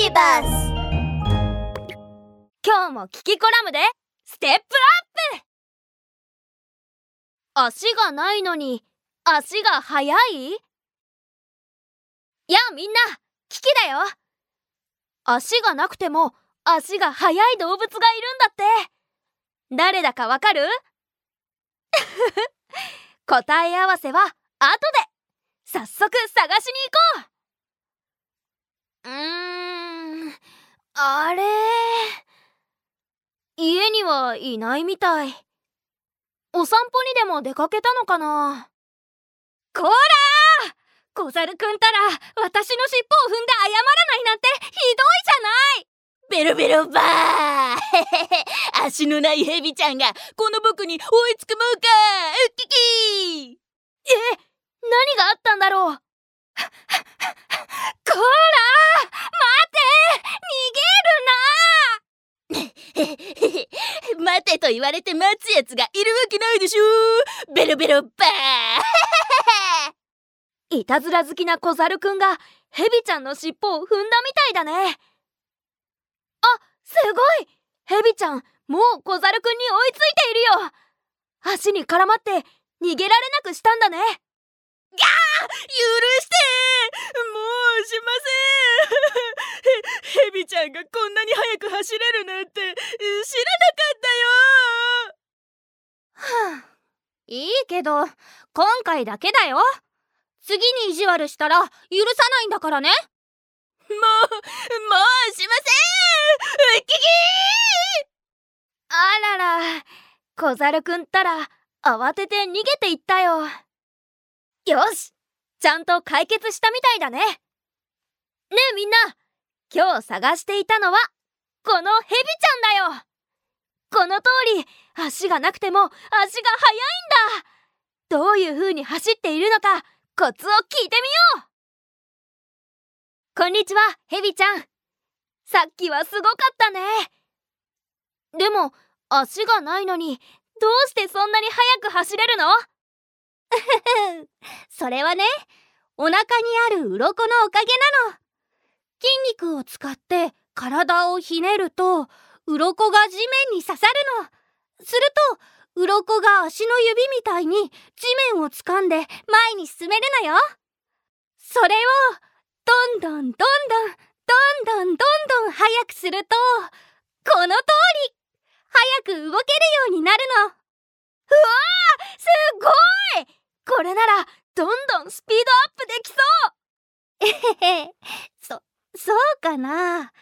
ビバス今日もキキコラムでステップアップ。足がないのに足が速い？やあみんなキキだよ。足がなくても足が速い動物がいるんだって。誰だかわかる？答え合わせは後で。早速探しに行こう。うーん。あれ家にはいないみたい。お散歩にでも出かけたのかな。こら小猿くんたら私の尻尾を踏んで謝らないなんてひどいじゃない。ベロベロバー！足のないヘビちゃんがこの僕に追いつくもうかウッキキえ何があったんだろうこら待て逃げるな待てと言われて待つやつがいるわけないでしょベロベロバーいたずら好きな小猿くんがヘビちゃんの尻尾を踏んだみたいだね。あすごい。ヘビちゃんもう小猿くんに追いついているよ。足に絡まって逃げられなくしたんだね。ギャー許して。もうしません。ヘビちゃんがこんなに速く走れるなんて知らなかったよはあいいけど今回だけだよ。次に意地悪したら許さないんだからね。もうもうしません！ウッキキあらら小猿くんったら慌てて逃げていったよ。よしちゃんと解決したみたいだね。ねえみんな今日探していたのはこのヘビの通り足がなくても足が速いんだどういう風に走っているのかコツを聞いてみようこんにちは、ヘビちゃん。さっきはすごかったね。でも、足がないのに、どうしてそんなに速く走れるの？それはね、お腹にある鱗のおかげなの。筋肉を使って体をひねると、鱗が地面に刺さるの。すると、鱗が足の指みたいに地面を掴んで前に進めるのよ。それを、どんどんどんどんどんどんどんどん速くするとこの通り早く動けるようになるのうわーすごいこれならどんどんスピードアップできそうえへへそそうかな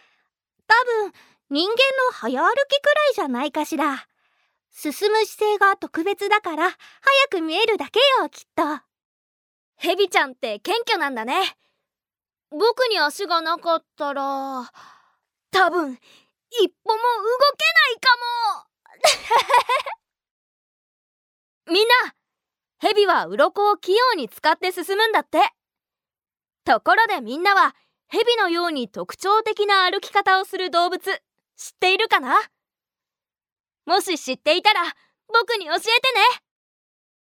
多分人間の早歩きくらいじゃないかしら。進む姿勢が特別だから早く見えるだけよきっと。ヘビちゃんって謙虚なんだね。僕に足がなかったら多分一歩も動けないかも。みんなヘビは鱗を器用に使って進むんだって。ところでみんなはヘビのように特徴的な歩き方をする動物。知っているかな？もし知っていたら僕に教えてね。